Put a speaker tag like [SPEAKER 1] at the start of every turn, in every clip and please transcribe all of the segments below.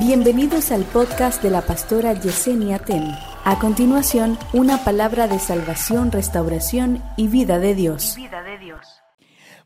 [SPEAKER 1] Bienvenidos al podcast de la pastora Yesenia Ten. A continuación, una palabra de salvación, restauración y vida de Dios.
[SPEAKER 2] vida de Dios.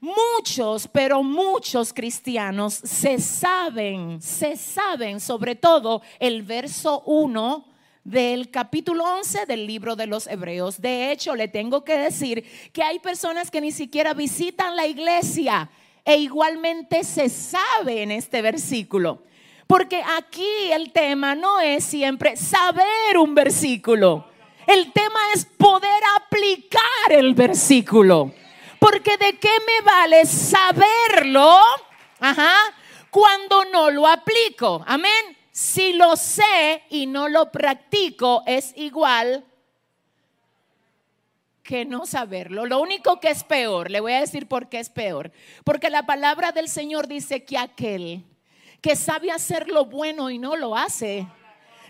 [SPEAKER 3] Muchos, pero muchos cristianos se saben, se saben sobre todo el verso 1 del capítulo 11 del libro de los Hebreos. De hecho, le tengo que decir que hay personas que ni siquiera visitan la iglesia e igualmente se sabe en este versículo. Porque aquí el tema no es siempre saber un versículo. El tema es poder aplicar el versículo. Porque de qué me vale saberlo, ajá, cuando no lo aplico. Amén. Si lo sé y no lo practico es igual que no saberlo. Lo único que es peor, le voy a decir por qué es peor. Porque la palabra del Señor dice que aquel que sabe hacer lo bueno y no lo hace,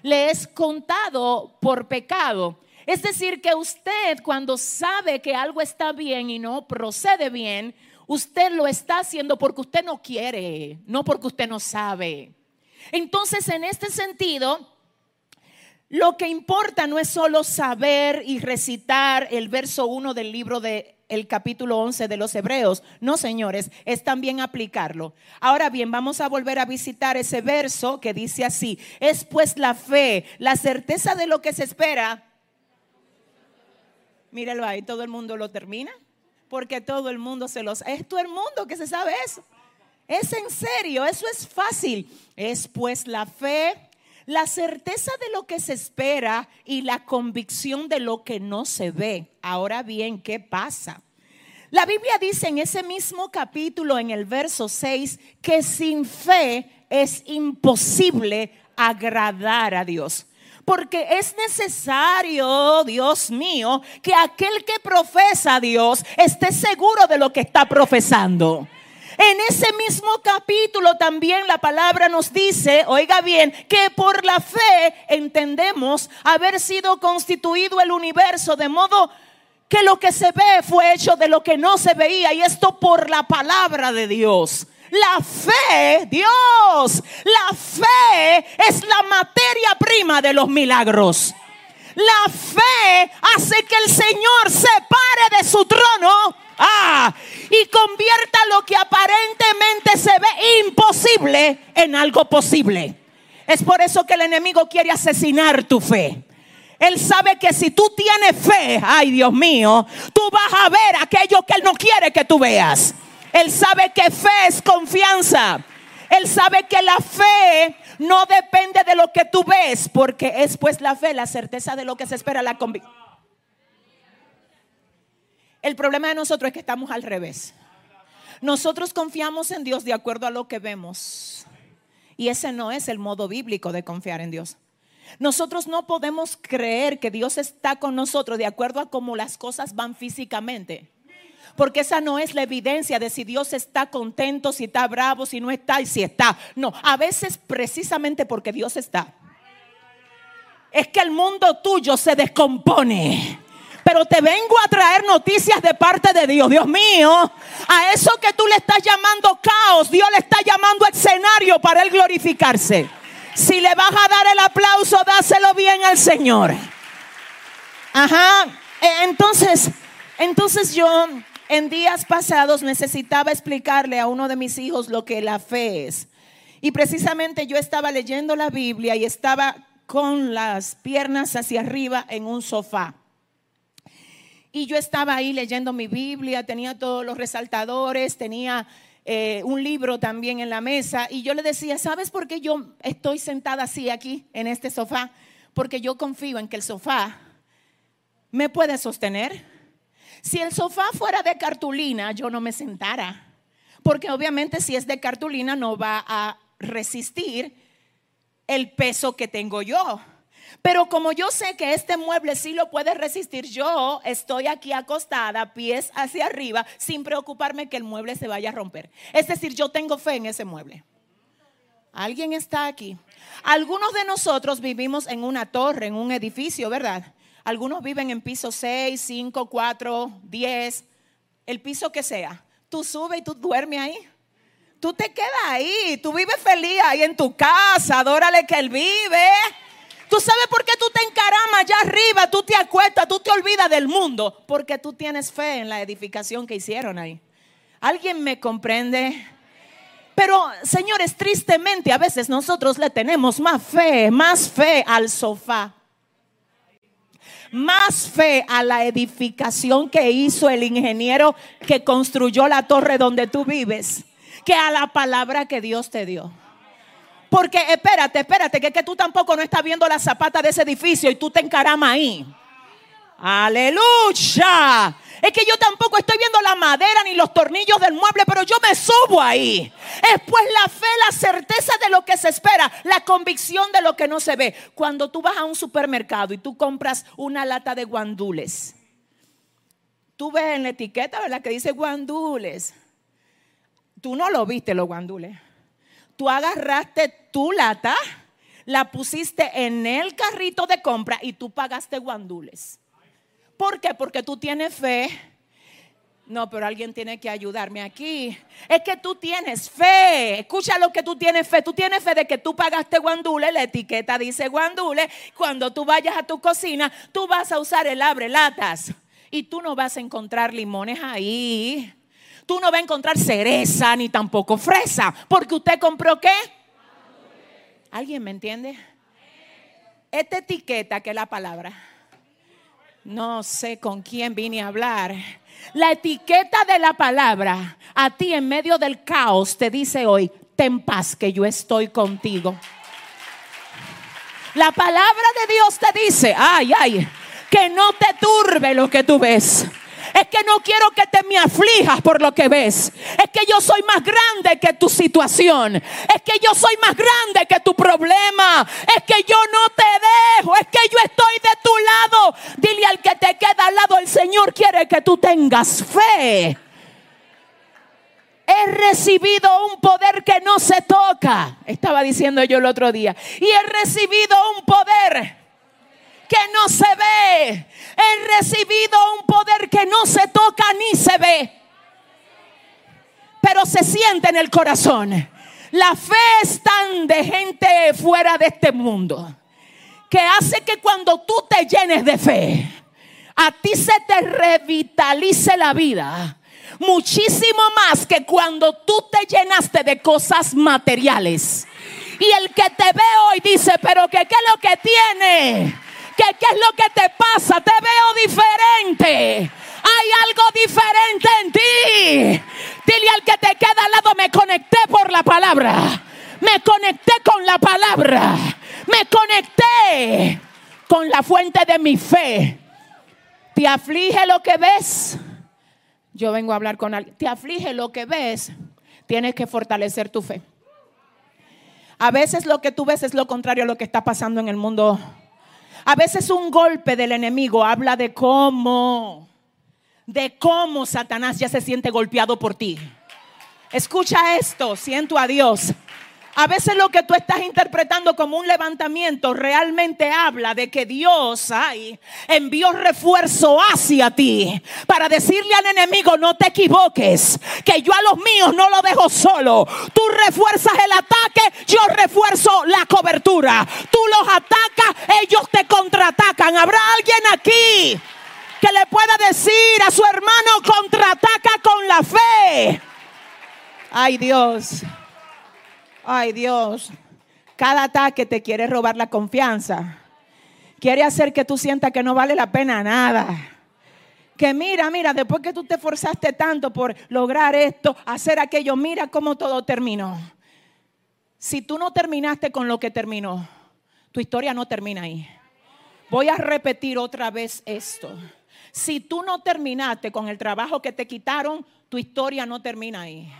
[SPEAKER 3] le es contado por pecado. Es decir, que usted cuando sabe que algo está bien y no procede bien, usted lo está haciendo porque usted no quiere, no porque usted no sabe. Entonces, en este sentido, lo que importa no es solo saber y recitar el verso 1 del libro de el capítulo 11 de los Hebreos. No, señores, es también aplicarlo. Ahora bien, vamos a volver a visitar ese verso que dice así, es pues la fe, la certeza de lo que se espera. Míralo ahí, todo el mundo lo termina, porque todo el mundo se los... Es todo el mundo que se sabe eso. Es en serio, eso es fácil. Es pues la fe, la certeza de lo que se espera y la convicción de lo que no se ve. Ahora bien, ¿qué pasa? La Biblia dice en ese mismo capítulo, en el verso 6, que sin fe es imposible agradar a Dios. Porque es necesario, Dios mío, que aquel que profesa a Dios esté seguro de lo que está profesando. En ese mismo capítulo también la palabra nos dice, oiga bien, que por la fe entendemos haber sido constituido el universo de modo que lo que se ve fue hecho de lo que no se veía y esto por la palabra de Dios. La fe, Dios, la fe es la materia prima de los milagros. La fe hace que el Señor se pare de su trono convierta lo que aparentemente se ve imposible en algo posible. Es por eso que el enemigo quiere asesinar tu fe. Él sabe que si tú tienes fe, ay Dios mío, tú vas a ver aquello que Él no quiere que tú veas. Él sabe que fe es confianza. Él sabe que la fe no depende de lo que tú ves, porque es pues la fe, la certeza de lo que se espera, la. El problema de nosotros es que estamos al revés. Nosotros confiamos en Dios de acuerdo a lo que vemos. Y ese no es el modo bíblico de confiar en Dios. Nosotros no podemos creer que Dios está con nosotros de acuerdo a cómo las cosas van físicamente. Porque esa no es la evidencia de si Dios está contento, si está bravo, si no está y si está. No, a veces precisamente porque Dios está. Es que el mundo tuyo se descompone. Pero te vengo a traer noticias de parte de Dios. Dios mío, a eso que tú le estás llamando caos, Dios le está llamando escenario para él glorificarse. Si le vas a dar el aplauso, dáselo bien al Señor. Ajá. E, entonces, entonces yo en días pasados necesitaba explicarle a uno de mis hijos lo que la fe es. Y precisamente yo estaba leyendo la Biblia y estaba con las piernas hacia arriba en un sofá. Y yo estaba ahí leyendo mi Biblia, tenía todos los resaltadores, tenía eh, un libro también en la mesa y yo le decía, ¿sabes por qué yo estoy sentada así aquí en este sofá? Porque yo confío en que el sofá me puede sostener. Si el sofá fuera de cartulina, yo no me sentara. Porque obviamente si es de cartulina no va a resistir el peso que tengo yo. Pero como yo sé que este mueble sí lo puede resistir, yo estoy aquí acostada, pies hacia arriba, sin preocuparme que el mueble se vaya a romper. Es decir, yo tengo fe en ese mueble. ¿Alguien está aquí? Algunos de nosotros vivimos en una torre, en un edificio, ¿verdad? Algunos viven en piso 6, 5, 4, 10, el piso que sea. Tú subes y tú duermes ahí. tú te quedas ahí, tú vives feliz ahí en tu casa, adórale que Él vive. Tú sabes por qué tú te encaramas allá arriba, tú te acuestas, tú te olvidas del mundo, porque tú tienes fe en la edificación que hicieron ahí. ¿Alguien me comprende? Pero, señores, tristemente a veces nosotros le tenemos más fe, más fe al sofá. Más fe a la edificación que hizo el ingeniero que construyó la torre donde tú vives, que a la palabra que Dios te dio. Porque espérate, espérate, que, que tú tampoco no estás viendo la zapata de ese edificio y tú te encaramas ahí. Aleluya. Es que yo tampoco estoy viendo la madera ni los tornillos del mueble, pero yo me subo ahí. Es pues la fe, la certeza de lo que se espera, la convicción de lo que no se ve. Cuando tú vas a un supermercado y tú compras una lata de guandules, tú ves en la etiqueta, ¿verdad? Que dice guandules. Tú no lo viste los guandules. Tú agarraste tu lata, la pusiste en el carrito de compra y tú pagaste guandules. ¿Por qué? Porque tú tienes fe. No, pero alguien tiene que ayudarme aquí. Es que tú tienes fe. Escucha lo que tú tienes fe. Tú tienes fe de que tú pagaste guandule. La etiqueta dice guandule. Cuando tú vayas a tu cocina, tú vas a usar el abre latas. Y tú no vas a encontrar limones ahí. Tú no vas a encontrar cereza ni tampoco fresa. Porque usted compró qué? ¿Alguien me entiende? Esta etiqueta que es la palabra no sé con quién vine a hablar. La etiqueta de la palabra a ti en medio del caos te dice hoy, ten paz que yo estoy contigo. La palabra de Dios te dice, ay, ay, que no te turbe lo que tú ves. Es que no quiero que te me aflijas por lo que ves. Es que yo soy más grande que tu situación. Es que yo soy más grande que tu problema. Es que yo no te dejo. Es que yo estoy de tu lado. Dile al que te queda al lado, el Señor quiere que tú tengas fe. He recibido un poder que no se toca. Estaba diciendo yo el otro día. Y he recibido un poder que no se ve. He recibido un poder que no se toca ni se ve. Pero se siente en el corazón. La fe es tan de gente fuera de este mundo que hace que cuando tú te llenes de fe, a ti se te revitalice la vida. Muchísimo más que cuando tú te llenaste de cosas materiales. Y el que te ve hoy dice, pero que qué es lo que tiene ¿Qué, es lo que te pasa? Te veo diferente. Hay algo diferente en ti. Dile al que te queda al lado, me conecté por la palabra. Me conecté con la palabra. Me conecté con la fuente de mi fe. ¿Te aflige lo que ves? Yo vengo a hablar con alguien. ¿Te aflige lo que ves? Tienes que fortalecer tu fe. A veces lo que tú ves es lo contrario a lo que está pasando en el mundo a veces un golpe del enemigo habla de cómo, de cómo Satanás ya se siente golpeado por ti. Escucha esto, siento a Dios. A veces lo que tú estás interpretando como un levantamiento realmente habla de que Dios ay, envió refuerzo hacia ti para decirle al enemigo no te equivoques, que yo a los míos no lo dejo solo. Tú refuerzas el ataque, yo refuerzo la cobertura. Tú los atacas, ellos te contraatacan. ¿Habrá alguien aquí que le pueda decir a su hermano contraataca con la fe? Ay Dios. Ay Dios, cada ataque te quiere robar la confianza. Quiere hacer que tú sientas que no vale la pena nada. Que mira, mira, después que tú te esforzaste tanto por lograr esto, hacer aquello, mira cómo todo terminó. Si tú no terminaste con lo que terminó, tu historia no termina ahí. Voy a repetir otra vez esto. Si tú no terminaste con el trabajo que te quitaron, tu historia no termina ahí.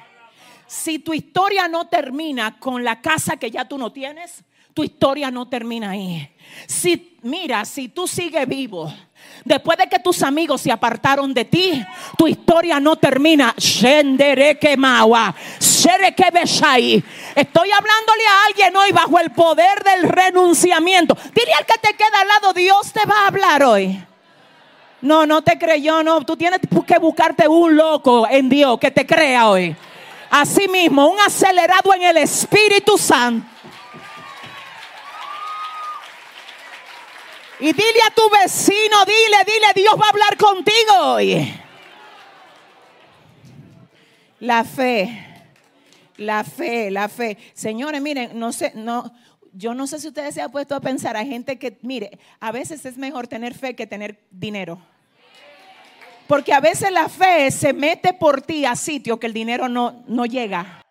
[SPEAKER 3] Si tu historia no termina con la casa que ya tú no tienes, tu historia no termina ahí. Si mira, si tú sigues vivo, después de que tus amigos se apartaron de ti, tu historia no termina. Estoy hablándole a alguien hoy bajo el poder del renunciamiento. Dile al que te queda al lado, Dios te va a hablar hoy. No, no te creyó, no. Tú tienes que buscarte un loco en Dios que te crea hoy. Asimismo, un acelerado en el Espíritu Santo. Y dile a tu vecino, dile, dile, Dios va a hablar contigo hoy. La fe, la fe, la fe. Señores, miren, no sé, no, yo no sé si ustedes se han puesto a pensar, hay gente que, mire, a veces es mejor tener fe que tener dinero. Porque a veces la fe se mete por ti a sitio que el dinero no, no llega.